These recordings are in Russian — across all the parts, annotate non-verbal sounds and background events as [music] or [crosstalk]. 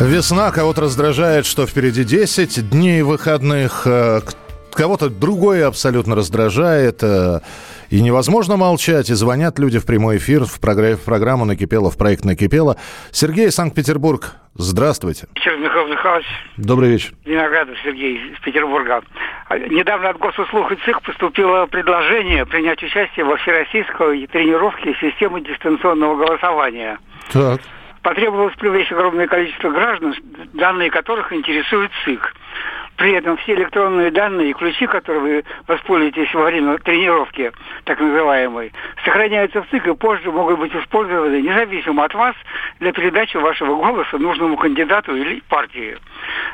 Весна кого-то раздражает, что впереди 10 дней выходных. э, Кого-то другое абсолютно раздражает. э, И невозможно молчать. И звонят люди в прямой эфир в, програ- в программу «Накипело», в проект «Накипело». Сергей, Санкт-Петербург. Здравствуйте. Михаил Михайлович. Добрый вечер. Виноградов Сергей из Петербурга. А, Недавно от Госуслуг и ЦИК поступило предложение принять участие во всероссийской тренировке системы дистанционного голосования. Так. Потребовалось привлечь огромное количество граждан, данные которых интересует ЦИК. При этом все электронные данные и ключи, которые вы воспользуетесь во время тренировки, так называемой, сохраняются в ЦИК и позже могут быть использованы независимо от вас для передачи вашего голоса нужному кандидату или партии.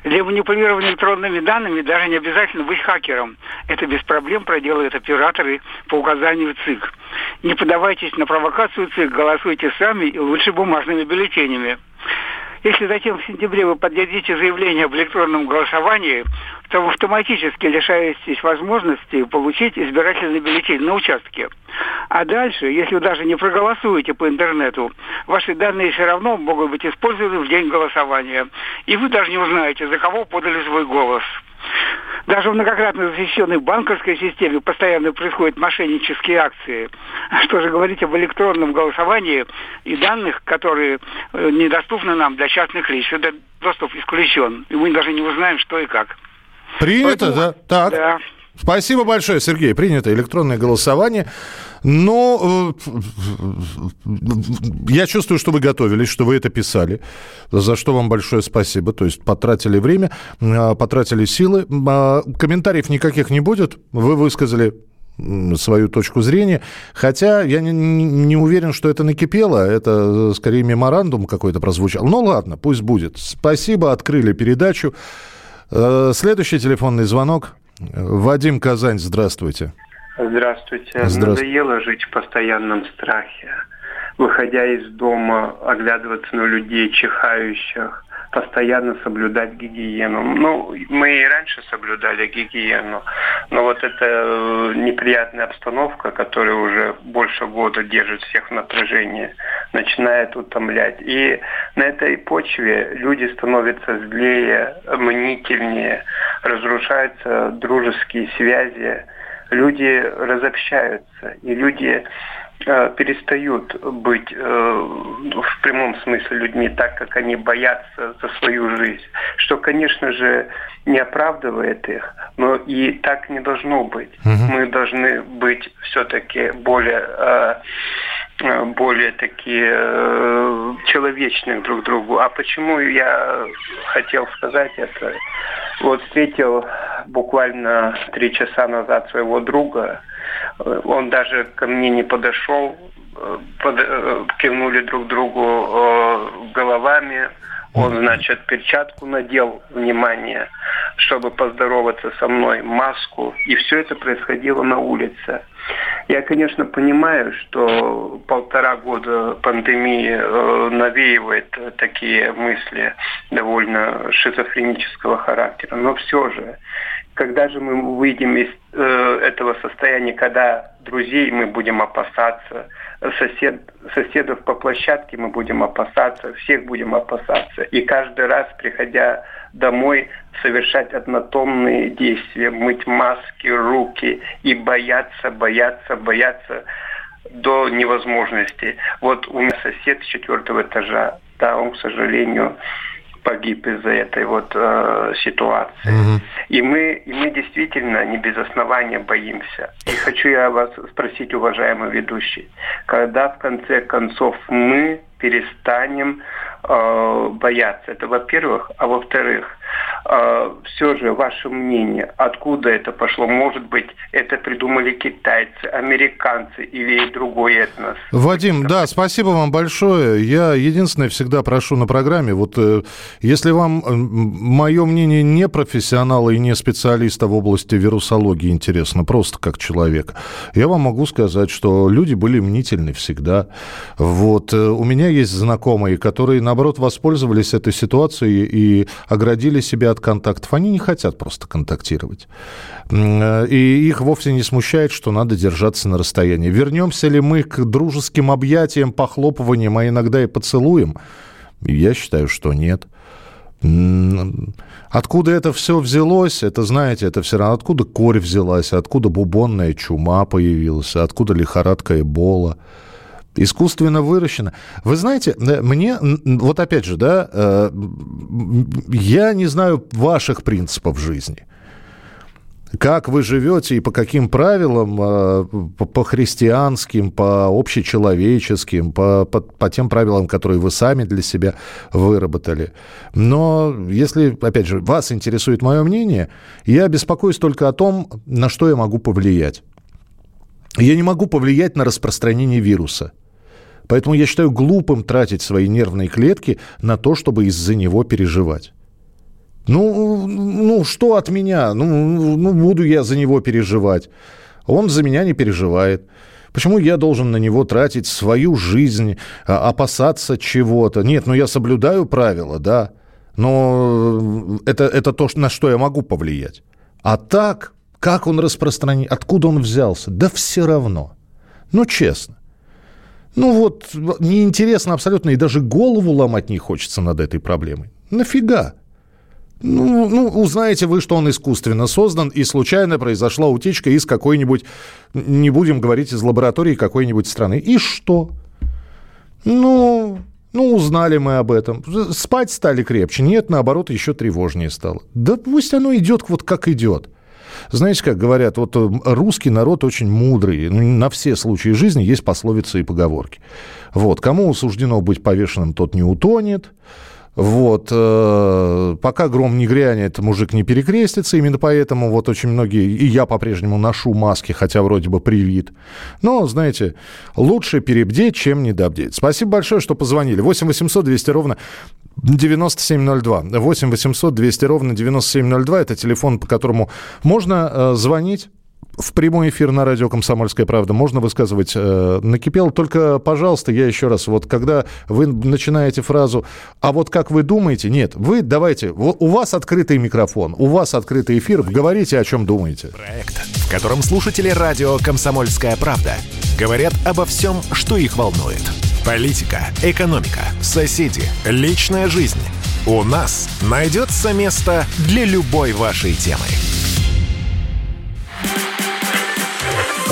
Для манипулирования электронными данными даже не обязательно быть хакером. Это без проблем проделают операторы по указанию ЦИК. Не поддавайтесь на провокацию ЦИК, голосуйте сами и лучше бумажными бюллетенями. Если затем в сентябре вы поддадите заявление об электронном голосовании, то автоматически лишаетесь возможности получить избирательный бюллетень на участке. А дальше, если вы даже не проголосуете по интернету, ваши данные все равно могут быть использованы в день голосования. И вы даже не узнаете, за кого подали свой голос. Даже в многократно защищенной банковской системе постоянно происходят мошеннические акции. Что же говорить об электронном голосовании и данных, которые э, недоступны нам для частных лиц. Этот доступ исключен. И мы даже не узнаем, что и как. Принято, Поэтому- да? Так. Да. Спасибо большое, Сергей. Принято электронное голосование. Но э, я чувствую, что вы готовились, что вы это писали. За что вам большое спасибо. То есть потратили время, э, потратили силы. А, Комментариев никаких не будет. Вы высказали свою точку зрения. Хотя я не, не- уверен, что это накипело. Это э, скорее меморандум какой-то прозвучал. Ну ладно, пусть будет. Спасибо, открыли передачу. Э, Следующий телефонный звонок. Вадим Казань, здравствуйте. Здравствуйте. Здравствуйте. Надоело жить в постоянном страхе. Выходя из дома, оглядываться на людей, чихающих, постоянно соблюдать гигиену. Ну, мы и раньше соблюдали гигиену, но вот эта э, неприятная обстановка, которая уже больше года держит всех в напряжении, начинает утомлять. И на этой почве люди становятся злее, мнительнее, разрушаются дружеские связи, люди разобщаются, и люди э, перестают быть э, в прямом смысле людьми так, как они боятся за свою жизнь, что, конечно же, не оправдывает их, но и так не должно быть. Мы должны быть все-таки более э, более такие э, человечные друг другу. А почему я хотел сказать это? Вот встретил буквально три часа назад своего друга. Э, Он даже ко мне не подошел. Э, под- э, кивнули друг другу э, головами. Он, значит, перчатку надел, внимание, чтобы поздороваться со мной, маску. И все это происходило на улице. Я, конечно, понимаю, что полтора года пандемии э, навеивает такие мысли довольно шизофренического характера. Но все же, когда же мы выйдем из э, этого состояния, когда друзей мы будем опасаться, сосед, соседов по площадке мы будем опасаться, всех будем опасаться. И каждый раз, приходя домой, совершать однотомные действия, мыть маски, руки и бояться, бояться, бояться до невозможности. Вот у меня сосед с четвертого этажа, да, он, к сожалению, погиб из-за этой вот э, ситуации. И мы, и мы действительно не без основания боимся. И хочу я вас спросить, уважаемый ведущий, когда в конце концов мы перестанем э, боятся. Это во-первых. А во-вторых, э, все же ваше мнение, откуда это пошло? Может быть, это придумали китайцы, американцы или другой этнос? Вадим, да, спасибо вам большое. Я единственное всегда прошу на программе, вот э, если вам э, мое мнение не профессионала и не специалиста в области вирусологии интересно, просто как человек, я вам могу сказать, что люди были мнительны всегда. Вот. Э, у меня есть знакомые, которые, наоборот, воспользовались этой ситуацией и оградили себя от контактов. Они не хотят просто контактировать. Э, и их вовсе не смущает, что надо держаться на расстоянии. Вернемся ли мы к дружеским объятиям, похлопываниям, а иногда и поцелуям? Я считаю, что нет. Откуда это все взялось, это, знаете, это все равно, откуда корь взялась, откуда бубонная чума появилась, откуда лихорадка Эбола. Искусственно выращено. Вы знаете, мне, вот опять же, да, э, я не знаю ваших принципов жизни – как вы живете и по каким правилам, э, по христианским, по общечеловеческим, по, по, по тем правилам, которые вы сами для себя выработали. Но если, опять же, вас интересует мое мнение, я беспокоюсь только о том, на что я могу повлиять. Я не могу повлиять на распространение вируса. Поэтому я считаю глупым тратить свои нервные клетки на то, чтобы из-за него переживать. Ну, ну, что от меня? Ну, ну, буду я за него переживать. Он за меня не переживает. Почему я должен на него тратить свою жизнь, а, опасаться чего-то? Нет, ну я соблюдаю правила, да. Но это, это то, на что я могу повлиять. А так, как он распространен, откуда он взялся? Да все равно. Ну, честно. Ну вот, неинтересно абсолютно, и даже голову ломать не хочется над этой проблемой. Нафига? Ну, ну, узнаете вы, что он искусственно создан, и случайно произошла утечка из какой-нибудь, не будем говорить, из лаборатории какой-нибудь страны. И что? Ну, ну, узнали мы об этом. Спать стали крепче. Нет, наоборот, еще тревожнее стало. Да пусть оно идет вот как идет. Знаете, как говорят, вот э, русский народ очень мудрый. На все случаи жизни есть пословицы и поговорки. Вот, кому суждено быть повешенным, тот не утонет. Вот. Э, пока гром не грянет, мужик не перекрестится. Именно поэтому вот очень многие, и я по-прежнему ношу маски, хотя вроде бы привит. Но, знаете, лучше перебдеть, чем недобдеть. Спасибо большое, что позвонили. 8 800 200 ровно 9702. 8 800 200 ровно 9702. Это телефон, по которому можно э, звонить в прямой эфир на радио «Комсомольская правда» можно высказывать э, накипел. Только, пожалуйста, я еще раз, вот когда вы начинаете фразу «а вот как вы думаете?» Нет, вы давайте, у вас открытый микрофон, у вас открытый эфир, говорите, о чем думаете. Проект, в котором слушатели радио «Комсомольская правда» говорят обо всем, что их волнует. Политика, экономика, соседи, личная жизнь. У нас найдется место для любой вашей темы.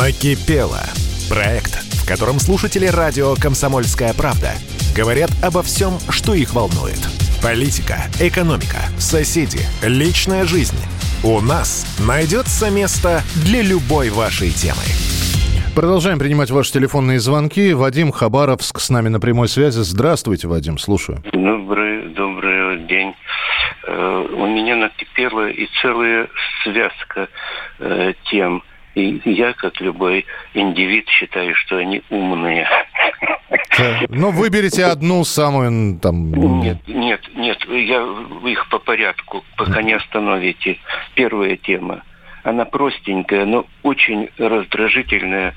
Накипело. Проект, в котором слушатели радио «Комсомольская правда» говорят обо всем, что их волнует. Политика, экономика, соседи, личная жизнь. У нас найдется место для любой вашей темы. Продолжаем принимать ваши телефонные звонки. Вадим Хабаровск с нами на прямой связи. Здравствуйте, Вадим, слушаю. Добрый, добрый день. Э, у меня накипела и целая связка э, тем. И я, как любой индивид, считаю, что они умные. Ну, выберите одну самую там... Нет, нет, нет, я их по порядку, пока не остановите. Первая тема. Она простенькая, но очень раздражительная.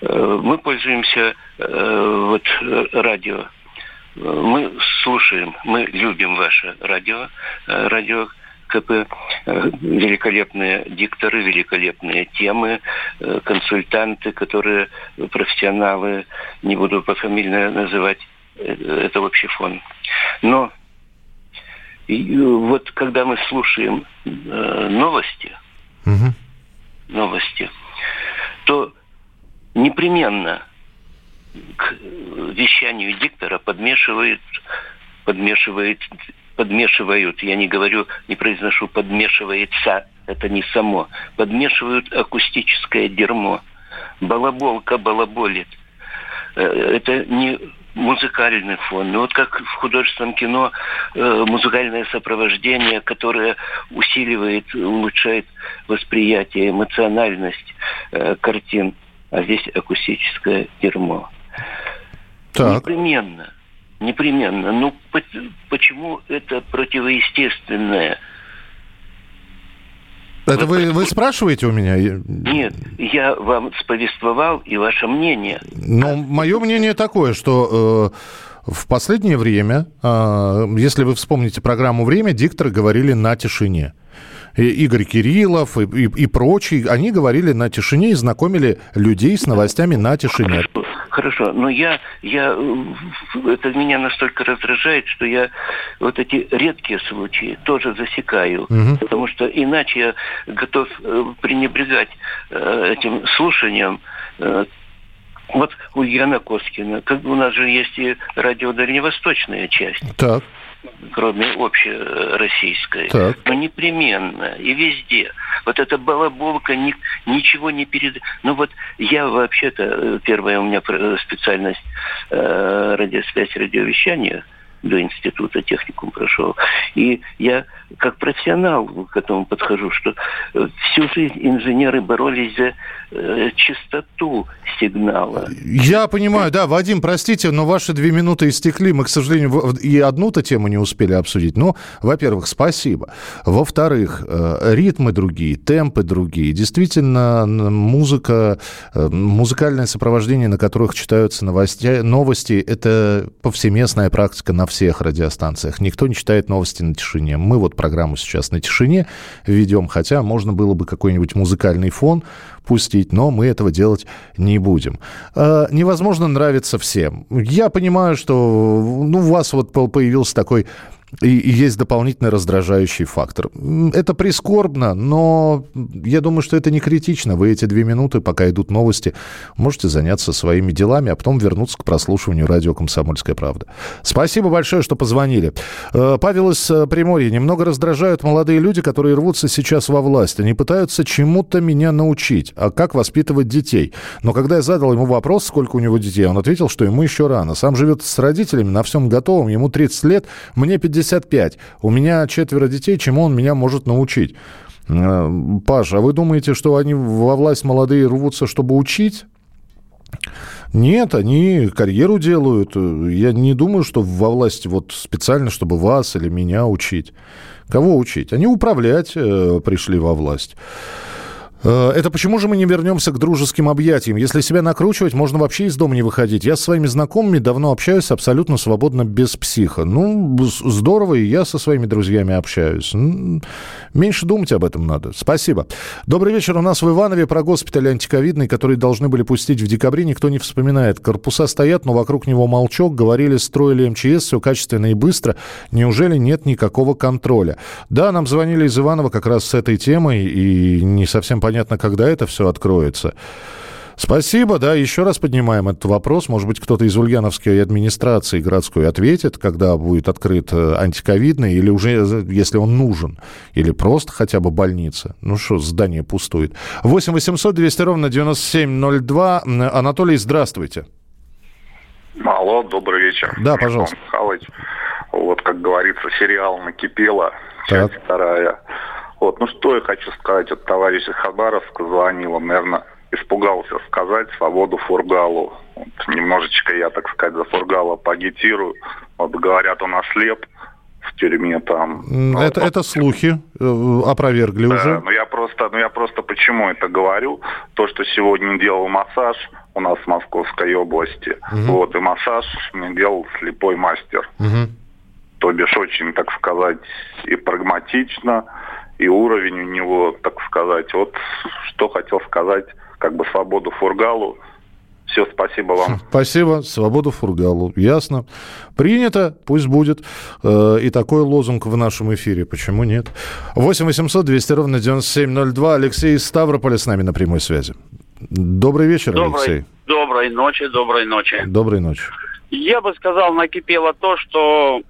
Э, мы пользуемся э, вот радио. Мы слушаем, мы любим ваше радио, э, радио КП, э, великолепные дикторы, великолепные темы, э, консультанты, которые профессионалы, не буду пофамильно называть, это вообще фон. Но и вот когда мы слушаем э, новости, угу. новости, то непременно к вещанию диктора подмешивают, подмешивают, подмешивают, я не говорю, не произношу подмешивается, это не само, подмешивают акустическое дерьмо. Балаболка балаболит. Э, это не музыкальный фон. Ну вот как в художественном кино э, музыкальное сопровождение, которое усиливает, улучшает восприятие, эмоциональность э, картин, а здесь акустическое дерьмо. Так. Непременно. Непременно. Ну, почему это противоестественное? Это вы, вы спрашиваете у меня? Нет, я вам сповествовал и ваше мнение. Ну, мое мнение такое, что э, в последнее время, э, если вы вспомните программу «Время», дикторы говорили на тишине. Игорь Кириллов и, и, и прочие, они говорили на тишине и знакомили людей с новостями на тишине. Хорошо, хорошо. но я, я, это меня настолько раздражает, что я вот эти редкие случаи тоже засекаю, угу. потому что иначе я готов э, пренебрегать э, этим слушанием э, вот Ульяна Коскина, как у нас же есть и радио Дальневосточная часть. Так кроме общероссийской. Так. Но непременно и везде. Вот эта балаболка ни, ничего не перед... Ну вот я вообще-то, э, первая у меня специальность э, радиосвязь, радиовещание – до института техникум прошел. И я как профессионал к этому подхожу, что э, всю жизнь инженеры боролись за э, чистоту сигнала. Я понимаю, да, Вадим, простите, но ваши две минуты истекли. Мы, к сожалению, и одну-то тему не успели обсудить. Ну, во-первых, спасибо. Во-вторых, э, ритмы другие, темпы другие. Действительно, музыка, э, музыкальное сопровождение, на которых читаются новости, новости, это повсеместная практика на всех радиостанциях. Никто не читает новости на тишине. Мы вот программу сейчас на тишине ведем, хотя можно было бы какой-нибудь музыкальный фон пустить, но мы этого делать не будем. Э, невозможно нравиться всем. Я понимаю, что ну, у вас вот появился такой и, и есть дополнительный раздражающий фактор. Это прискорбно, но я думаю, что это не критично. Вы эти две минуты, пока идут новости, можете заняться своими делами, а потом вернуться к прослушиванию радио «Комсомольская правда». Спасибо большое, что позвонили. Э, Павел из э, Приморья. Немного раздражают молодые люди, которые рвутся сейчас во власть. Они пытаются чему-то меня научить, а как воспитывать детей. Но когда я задал ему вопрос, сколько у него детей, он ответил, что ему еще рано. Сам живет с родителями на всем готовом, ему 30 лет, мне 50 55. У меня четверо детей, чему он меня может научить? Э, Паша, а вы думаете, что они во власть молодые рвутся, чтобы учить? Нет, они карьеру делают. Я не думаю, что во власти вот специально, чтобы вас или меня учить. Кого учить? Они управлять э, пришли во власть. Э, это почему же мы не вернемся к дружеским объятиям? Если себя накручивать, можно вообще из дома не выходить. Я с своими знакомыми давно общаюсь абсолютно свободно, без психа. Ну, здорово, и я со своими друзьями общаюсь. Меньше думать об этом надо. Спасибо. Добрый вечер. У нас в Иванове про госпиталь антиковидный, который должны были пустить в декабре, никто не вспоминает. Корпуса стоят, но вокруг него молчок. Говорили, строили МЧС, все качественно и быстро. Неужели нет никакого контроля? Да, нам звонили из Иванова как раз с этой темой, и не совсем непонятно, когда это все откроется. Спасибо, да, еще раз поднимаем этот вопрос. Может быть, кто-то из Ульяновской администрации городской ответит, когда будет открыт э, антиковидный, или уже, если он нужен, или просто хотя бы больница. Ну что, здание пустует. 8 800 200 ровно 9702. Анатолий, здравствуйте. Алло, добрый вечер. Да, пожалуйста. Михайлович, вот, как говорится, сериал «Накипело», часть так. вторая. Вот, ну что я хочу сказать, вот товарищ из Хабаровска звонил, он, наверное, испугался сказать свободу Фургалу. Вот, немножечко я, так сказать, за Фургала пагитирую. Вот говорят, он ослеп в тюрьме там. Это, вот, это слухи, э, опровергли да, уже. Ну я просто, ну я просто почему это говорю? То, что сегодня делал массаж у нас в Московской области, угу. вот, и массаж мне делал слепой мастер. Угу. То бишь очень, так сказать, и прагматично, и уровень у него, так сказать. Вот что хотел сказать, как бы свободу Фургалу. Все, спасибо вам. [laughs] Спасибо. Свободу Фургалу. Ясно. Принято. Пусть будет. Э, и такой лозунг в нашем эфире. Почему нет? 8 800 200 ровно 9702. Алексей из Ставрополя с нами на прямой связи. Добрый вечер, доброй, Алексей. Доброй ночи, доброй ночи. Доброй ночи. Я бы сказал, накипело то, что,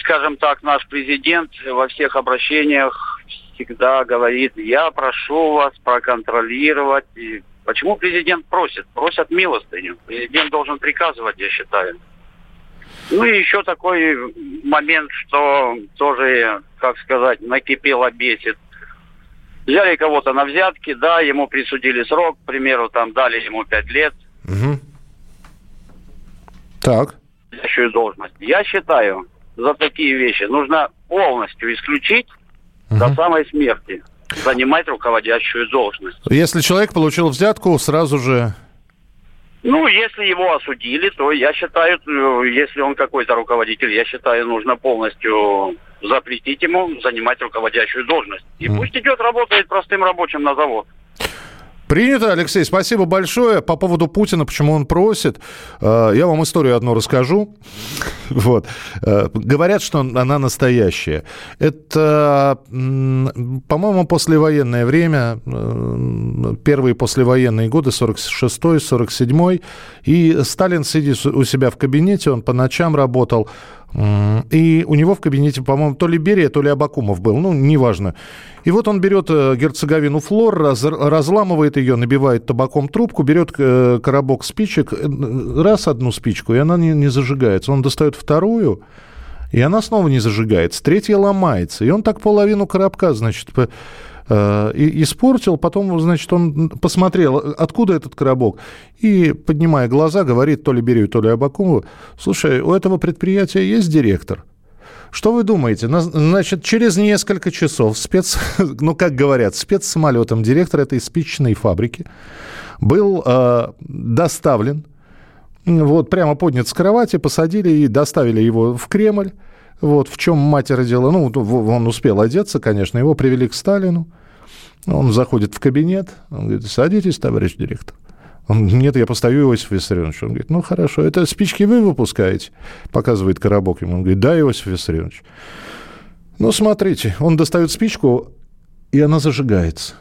скажем так, наш президент во всех обращениях всегда говорит, я прошу вас проконтролировать. И почему президент просит? Просят милостыню. Президент должен приказывать, я считаю. Ну и еще такой момент, что тоже, как сказать, накипело, бесит. Взяли кого-то на взятки, да, ему присудили срок, к примеру, там дали ему пять лет. Угу. Так. Должность. Я считаю, за такие вещи нужно полностью исключить угу. до самой смерти занимать руководящую должность. Если человек получил взятку, сразу же... Ну, если его осудили, то я считаю, э, если он какой-то руководитель, я считаю, нужно полностью запретить ему занимать руководящую должность. И mm. пусть идет, работает простым рабочим на завод. Принято, Алексей, спасибо большое. По поводу Путина, почему он просит, э, я вам историю одну расскажу. [laughs] Вот. Э, говорят, что она настоящая. Это, по-моему, послевоенное время, э, первые послевоенные годы, 46-й, 47-й. И Сталин сидит у себя в кабинете, он по ночам работал, и у него в кабинете, по-моему, то ли Берия, то ли Абакумов был, ну, неважно. И вот он берет э, герцоговину флор, раз, разламывает ее, набивает табаком трубку, берет э, коробок спичек, э, раз одну спичку, и она не, не зажигается. Он достает вторую, и она снова не зажигается. Третья ломается. И он так половину коробка, значит, и испортил. Потом, значит, он посмотрел, откуда этот коробок. И, поднимая глаза, говорит то ли Берию, то ли Абакумову, слушай, у этого предприятия есть директор? Что вы думаете? Значит, через несколько часов спец, [laughs] ну, как говорят, спецсамолетом директор этой спичечной фабрики был э, доставлен, вот, прямо поднят с кровати, посадили и доставили его в Кремль. Вот, в чем мать родила. Ну, он успел одеться, конечно, его привели к Сталину. Он заходит в кабинет, он говорит, садитесь, товарищ директор. Он, нет, я постою, Иосиф Виссарионович. Он говорит, ну, хорошо, это спички вы выпускаете? Показывает коробок ему. Он говорит, да, Иосиф Виссарионович. Ну, смотрите, он достает спичку, и она зажигается.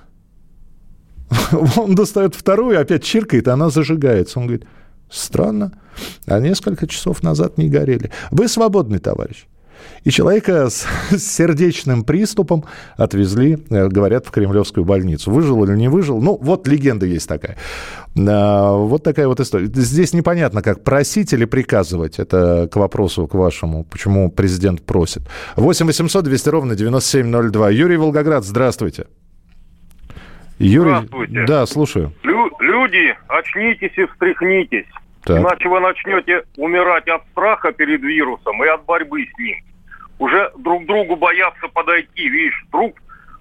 [laughs] Он достает вторую, опять чиркает, и она зажигается. Он говорит, странно, а несколько часов назад не горели. Вы свободный, товарищ. И человека с, [laughs] с сердечным приступом отвезли, э, говорят, в Кремлевскую больницу. Выжил или не выжил? Ну, вот легенда есть такая. А, вот такая вот история. Здесь непонятно, как просить или приказывать. Это к вопросу, к вашему, почему президент просит. 8 800 200 ровно 9702. Юрий Волгоград, здравствуйте. Юрий, Здравствуйте. Да, слушаю. Лю- люди, очнитесь и встряхнитесь. Так. Иначе вы начнете умирать от страха перед вирусом и от борьбы с ним уже друг другу боятся подойти, видишь, друг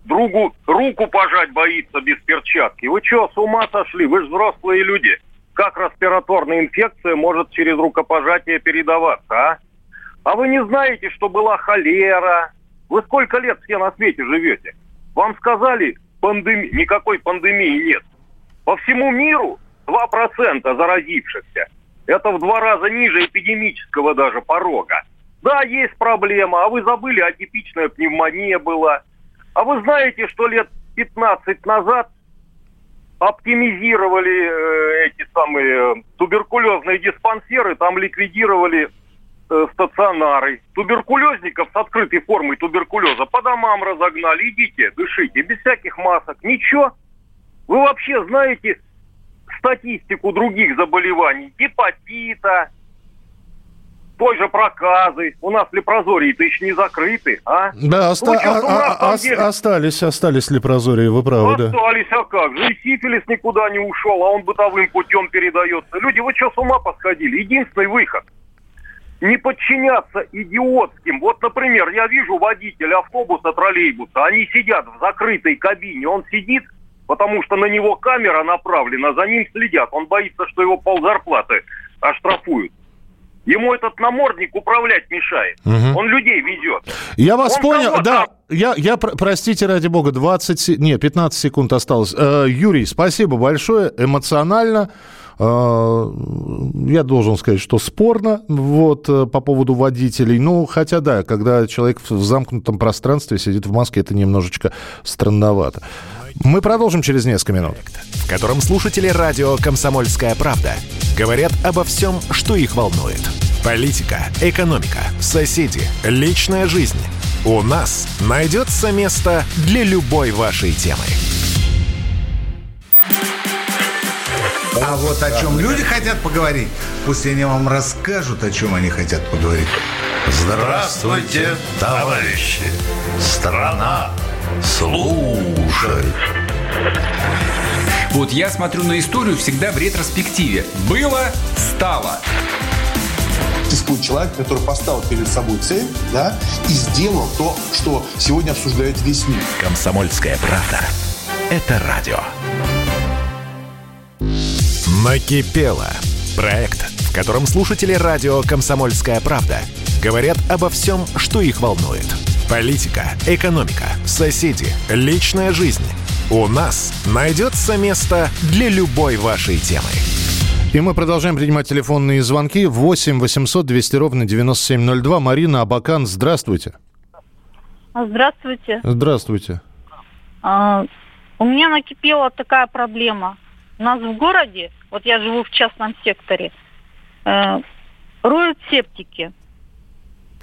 другу руку пожать боится без перчатки. Вы что, с ума сошли? Вы же взрослые люди. Как респираторная инфекция может через рукопожатие передаваться, а? А вы не знаете, что была холера? Вы сколько лет все на свете живете? Вам сказали, пандеми... никакой пандемии нет. По всему миру 2% заразившихся. Это в два раза ниже эпидемического даже порога. Да, есть проблема, а вы забыли, атипичная пневмония была. А вы знаете, что лет 15 назад оптимизировали э, эти самые туберкулезные диспансеры, там ликвидировали э, стационары. Туберкулезников с открытой формой туберкулеза по домам разогнали. Идите, дышите, без всяких масок. Ничего. Вы вообще знаете статистику других заболеваний? Гепатита, той же проказы. У нас лепрозории-то еще не закрыты, а? Да, оста- ну, а, а, деле... остались, остались лепрозории, вы правы, да. Остались, а как же? И сифилис никуда не ушел, а он бытовым путем передается. Люди, вы что, с ума посходили? Единственный выход не подчиняться идиотским. Вот, например, я вижу водителя автобуса, троллейбуса, они сидят в закрытой кабине, он сидит, потому что на него камера направлена, за ним следят, он боится, что его ползарплаты оштрафуют. Ему этот намордник управлять мешает. Угу. Он людей везет. Я вас Он понял, да. Я, я, простите, ради бога, 20, нет, 15 секунд осталось. Э, Юрий, спасибо большое, эмоционально. э, я должен сказать, что спорно вот, э, по поводу водителей. Ну, хотя да, когда человек в замкнутом пространстве сидит в маске, это немножечко странновато. Мы продолжим через несколько минут. В котором слушатели радио «Комсомольская правда» говорят обо всем, что их волнует. Политика, экономика, соседи, личная жизнь. У нас найдется место для любой вашей темы. А вот о чем люди хотят поговорить, пусть они вам расскажут, о чем они хотят поговорить. Здравствуйте, товарищи! Страна служит! Вот я смотрю на историю всегда в ретроспективе. Было, стало. Существует человек, который поставил перед собой цель, да, и сделал то, что сегодня обсуждает весь мир. Комсомольская правда. Это радио. Накипело. Проект, в котором слушатели радио «Комсомольская правда» говорят обо всем, что их волнует. Политика, экономика, соседи, личная жизнь. У нас найдется место для любой вашей темы. И мы продолжаем принимать телефонные звонки. 8 800 200 ровно 9702. Марина Абакан, здравствуйте. Здравствуйте. Здравствуйте. А, у меня накипела такая проблема. У нас в городе, вот я живу в частном секторе, э, роют септики.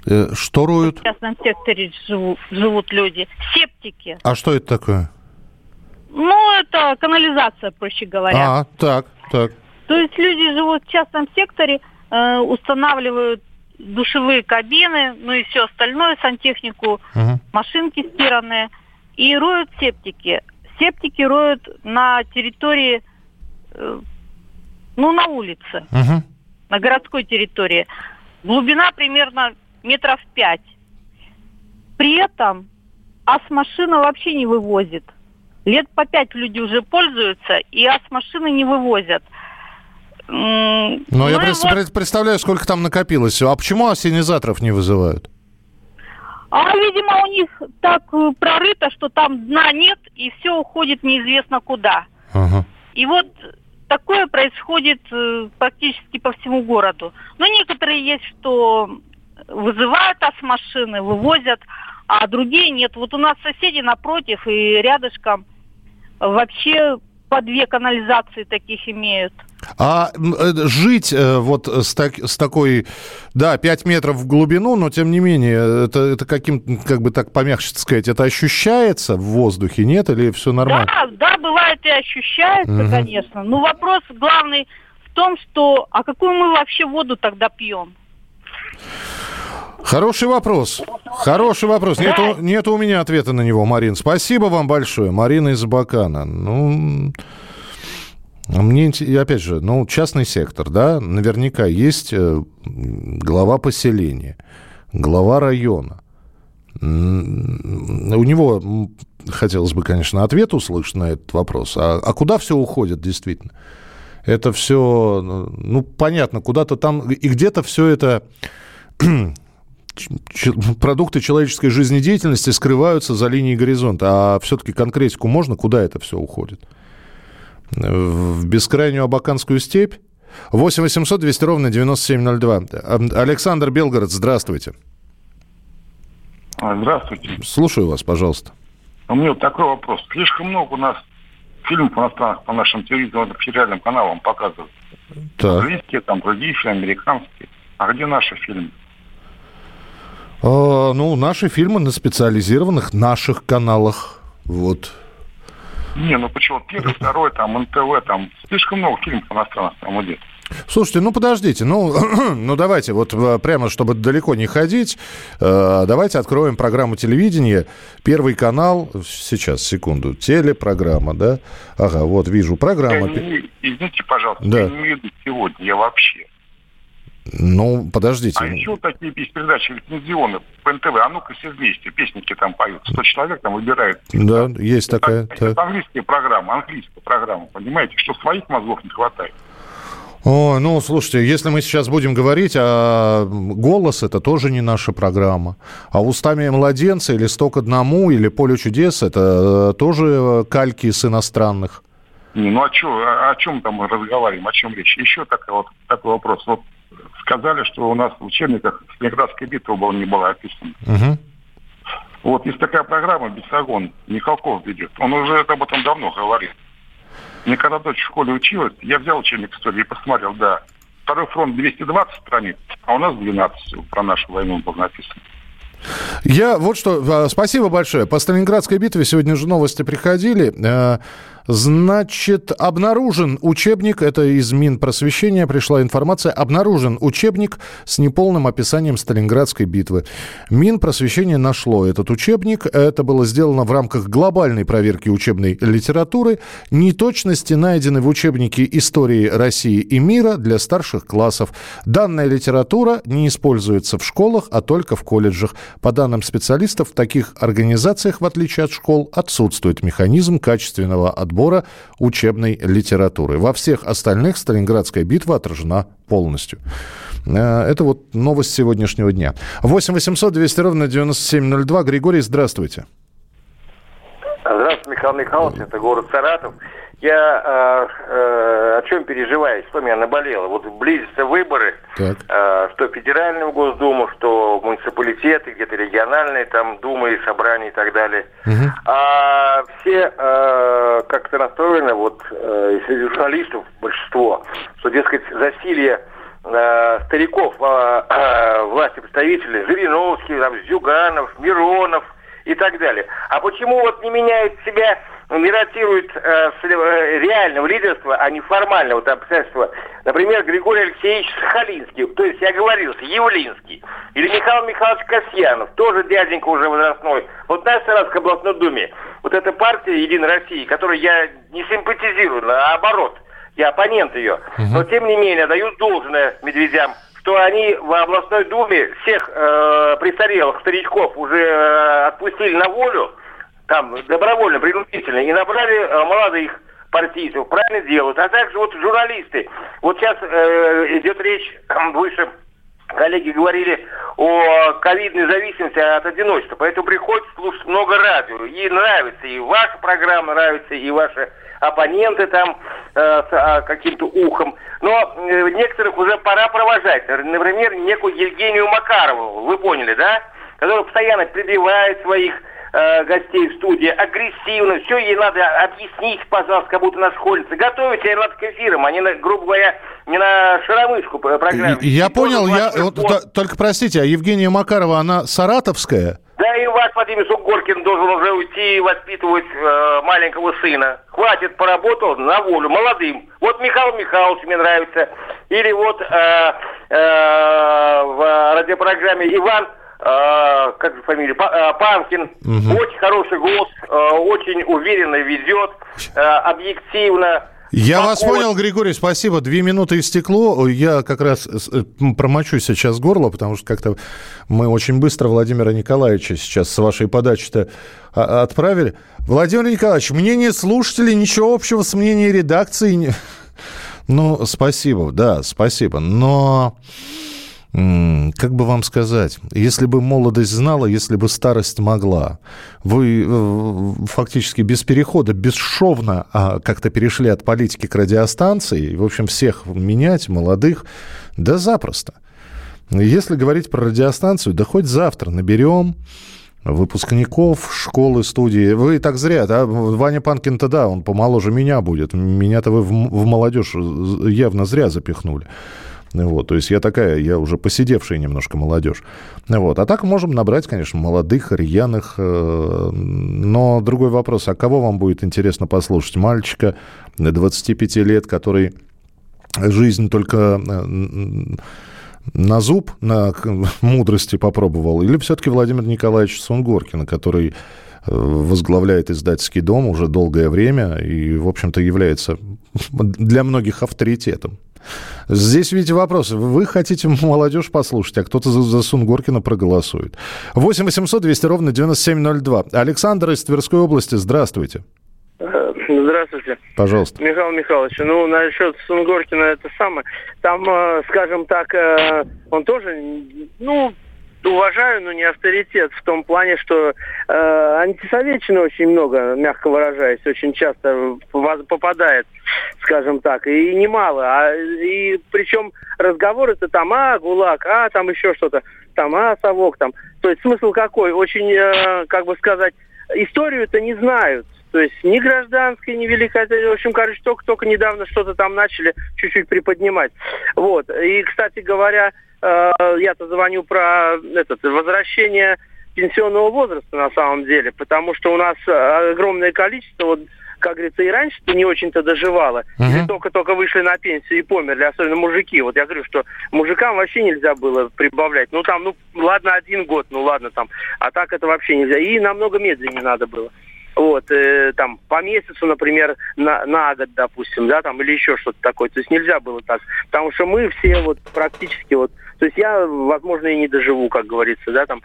Э, что роют? В частном секторе живу, живут люди. Септики. А что это такое? Ну, это канализация, проще говоря. А, так, так. То есть люди живут в частном секторе, э, устанавливают душевые кабины, ну и все остальное, сантехнику, Мгм. машинки стиранные, и роют септики. Септики роют на территории, э, ну, на улице, Мгм. на городской территории. Глубина примерно метров пять. При этом АС-машина вообще не вывозит. Лет по пять люди уже пользуются, и АС-машины не вывозят. Но я ну пред- вот- пред- представляю, сколько там накопилось. А почему ассенизаторов не вызывают? А, видимо, у них так э, прорыто, что там дна нет, и все уходит неизвестно куда. Ага. И вот такое происходит э, практически по всему городу. Но некоторые есть, что вызывают АС-машины, вывозят, а другие нет. Вот у нас соседи напротив и рядышком вообще по две канализации таких имеют. А э, жить э, вот с, так- с такой, да, 5 метров в глубину, но тем не менее, это, это каким, как бы так помягче сказать, это ощущается в воздухе, нет? Или все нормально? Да, да, бывает и ощущается, Мгм. конечно. Но вопрос главный в том, что а какую мы вообще воду тогда пьем? Хороший вопрос. Хороший вопрос. Нету, нету у меня ответа на него, Марин. Спасибо вам большое. Марина из Бакана. Ну, мне, опять же, ну, частный сектор, да, наверняка есть э, глава поселения, глава района. У него хотелось бы, конечно, ответ услышать на этот вопрос. А, а куда все уходит, действительно? Это все, ну, понятно, куда-то там, и где-то все это продукты человеческой жизнедеятельности скрываются за линией горизонта. А все-таки конкретику можно, куда это все уходит? В бескрайнюю Абаканскую степь? 8 800 200 ровно 9702. А, Александр Белгород, здравствуйте. А, Здравствуйте. Слушаю вас, пожалуйста. У меня вот такой вопрос. Слишком много у нас фильмов иностранных по нашим телевизионным федеральным каналам показывают. Так. Английские, там, другие фильмы, американские. А где наши фильмы? А, ну, наши фильмы на специализированных наших каналах. Вот. Не, ну почему? Первый, второй, там, НТВ, там, слишком много фильмов иностранных там идет. Слушайте, ну подождите, ну, [clears throat] ну давайте вот э, прямо, чтобы далеко не ходить, э, давайте откроем программу телевидения. Первый канал, сейчас, секунду, телепрограмма, да? Ага, вот вижу, программа. Я не- извините, пожалуйста, Да. я не веду сегодня, я вообще. Ну, подождите. А еще такие передачи лицензионные по НТВ. А ну-ка, все вместе, песники там поют. 100 человек там выбирают. Да, есть такая. Это так. английская программа, английская программа, понимаете, что своих мозгов не хватает. О, ну, слушайте, если мы сейчас будем говорить, а голос это тоже не наша программа. А устами младенца или сто к одному, или поле чудес это э, тоже кальки с иностранных. Не, ну а что, о, о чем там мы разговариваем, о чем речь? Еще такой, вот, такой вопрос. Вот сказали, что у нас в учебниках Сталинградская битва была, не была описана. Угу. Вот есть такая программа «Бесогон», Михалков ведет. Он уже об этом давно говорит. Мне когда дочь в школе училась, я взял учебник истории и посмотрел, да. Второй фронт 220 страниц, а у нас 12 про нашу войну было написано. Я вот что, а, спасибо большое. По Сталинградской битве сегодня же новости приходили. Значит, обнаружен учебник, это из Минпросвещения пришла информация, обнаружен учебник с неполным описанием Сталинградской битвы. Минпросвещение нашло этот учебник, это было сделано в рамках глобальной проверки учебной литературы. Неточности найдены в учебнике истории России и мира для старших классов. Данная литература не используется в школах, а только в колледжах. По данным специалистов, в таких организациях, в отличие от школ, отсутствует механизм качественного отбора отбора учебной литературы. Во всех остальных Сталинградская битва отражена полностью. Э, это вот новость сегодняшнего дня. 8 800 200 ровно 9702. Григорий, здравствуйте. Здравствуйте, Михаил Михайлович. Это город Саратов. Я э, э, о чем переживаю, что меня наболело. Вот близятся выборы, так. э, что федеральную Госдуму, что муниципалитеты, где-то региональные, там думы, собрания и так далее. Угу. А все э, как-то настроены, вот э, среди журналистов большинство, что, дескать, засилье э, стариков э, э, власти представителей, Жириновский, там, Зюганов, Миронов и так далее. А почему вот не меняет себя миротирует э, э, реального лидерства, а не формального там, обстоятельства. Например, Григорий Алексеевич Сахалинский, то есть я говорил, Явлинский, или Михаил Михайлович Касьянов, тоже дяденька уже возрастной. Вот на Саратовской областной думе, вот эта партия «Единая Россия», которой я не симпатизирую, наоборот, я оппонент ее, но тем не менее дают должное Медведям, что они в областной думе всех э, престарелых старичков уже э, отпустили на волю, там добровольно, принудительно, и набрали э, молодых партийцев, правильно делают. А также вот журналисты. Вот сейчас э, идет речь, выше коллеги говорили о ковидной зависимости от одиночества. Поэтому приходится слушать много радио. И нравится, и ваша программа нравится, и ваши оппоненты там э, с э, каким-то ухом. Но э, некоторых уже пора провожать. Например, некую Евгению Макарову, вы поняли, да? Которая постоянно прибивает своих э, гостей в студии, агрессивно, все ей надо объяснить, пожалуйста, как будто на школьница. Готовить ей надо к эфирам, а не, на, грубо говоря, не на шаромышку программе. Я понял, я, вот, только простите, а Евгения Макарова, она саратовская? Да и ваш Владимир Сугоркин должен уже уйти и воспитывать э, маленького сына. Хватит, поработал на волю, молодым. Вот Михаил Михайлович мне нравится. Или вот э, э, в радиопрограмме Иван э, как же фамилия, э, Панкин. Угу. Очень хороший голос, э, очень уверенно ведет, э, объективно. Я Спокойно. вас понял, Григорий, спасибо. Две минуты истекло. Я как раз э, промочу сейчас горло, потому что как-то мы очень быстро Владимира Николаевича сейчас с вашей подачи-то а, отправили. Владимир Николаевич, мнение слушателей ничего общего с мнением редакции. [laughs] Ну, спасибо, да, спасибо. Но как бы вам сказать, если бы молодость знала, если бы старость могла, вы э, фактически без перехода, бесшовно а как-то перешли от политики к радиостанции, в общем, всех менять, молодых, да запросто. Если говорить про радиостанцию, да хоть завтра наберем выпускников школы, студии. Вы так зря, да? Ваня Панкин-то, да, он помоложе меня будет. Меня-то вы в, в молодежь явно зря запихнули. Вот, то есть я такая, я уже посидевшая немножко молодежь. Вот. А так можем набрать, конечно, молодых, рьяных. Э, но другой вопрос, а кого вам будет интересно послушать? Мальчика 25 лет, который жизнь только э, на зуб, на [laughs] мудрости попробовал? Или все-таки Владимир Николаевич Сунгоркин, который э, возглавляет издательский дом уже долгое время и, в общем-то, является [laughs] для многих авторитетом? Здесь, видите, вопрос. Вы хотите молодежь послушать, а кто-то за, за Сунгоркина проголосует. 8 800 200 ровно 9702. Александр из Тверской области, здравствуйте. Э, здравствуйте. Пожалуйста. Михаил Михайлович, ну, насчет Сунгоркина это самое. Там, э, скажем так, э, он тоже, ну, уважаю, но не авторитет в том плане, что э, антисоветчины очень много, мягко выражаясь, очень часто попадает, скажем так, и немало. А, и причем разговоры это там, а, ГУЛАГ, а, там еще что-то, там, а, совок, там. То есть смысл какой? Очень, э, как бы сказать, историю это не знают. То есть ни гражданской, ни великой, в общем, короче, только-только недавно что-то там начали чуть-чуть приподнимать. Вот. И, кстати говоря, я-то звоню про этот, возвращение пенсионного возраста на самом деле, потому что у нас огромное количество вот как говорится, и раньше-то не очень-то доживало. Uh-huh. Или только-только вышли на пенсию и померли, особенно мужики. Вот я говорю, что мужикам вообще нельзя было прибавлять. Ну там, ну ладно, один год, ну ладно там. А так это вообще нельзя. И намного медленнее надо было. Вот, э, там, по месяцу, например, на, на год, допустим, да, там, или еще что-то такое. То есть нельзя было так. Потому что мы все вот практически вот то есть я, возможно, и не доживу, как говорится, да, там.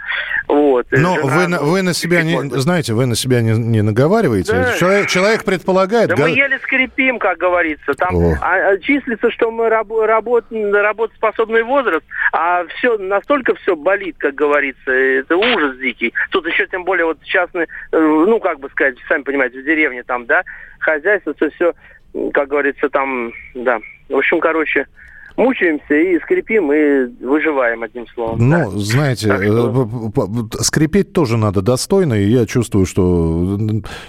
Вот. Но Жена, вы, на, вы на себя не, знаете, вы на себя не, не наговариваете. Да. Человек, человек предполагает. Да га... мы еле скрипим, как говорится. Там а, а, числится, что мы раб, работ, работоспособный возраст, а все настолько все болит, как говорится. Это ужас дикий. Тут еще тем более вот частный, э, ну как бы сказать, сами понимаете, в деревне там, да, хозяйство, все, все, как говорится, там, да. В общем, короче, мучаемся и скрипим, и выживаем, одним словом. Ну, да. знаете, что... Э, скрипеть тоже надо достойно, и я чувствую, что...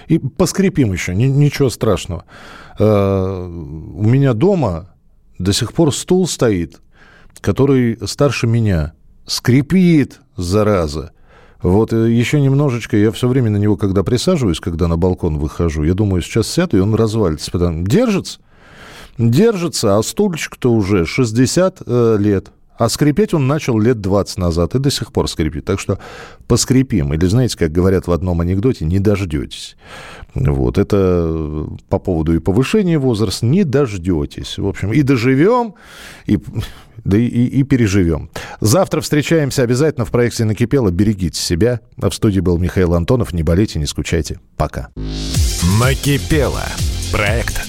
И поскрипим еще, ничего страшного. Э, у меня дома до сих пор стул стоит, который старше меня. Скрипит, зараза. Вот э, еще немножечко, я все время на него, когда присаживаюсь, когда на балкон выхожу, я думаю, сейчас сяду, и он развалится. Потому... Держится? Держится, а стульчик-то уже 60 э, лет. А скрипеть он начал лет 20 назад и до сих пор скрипит. Так что поскрипим. Или, знаете, как говорят в одном анекдоте, не дождетесь. Вот, это по поводу и повышения возраста не дождетесь. В общем, и доживем, и, да и, и, переживем. Завтра встречаемся обязательно в проекте «Накипело». Берегите себя. А в студии был Михаил Антонов. Не болейте, не скучайте. Пока. «Накипело» Проект,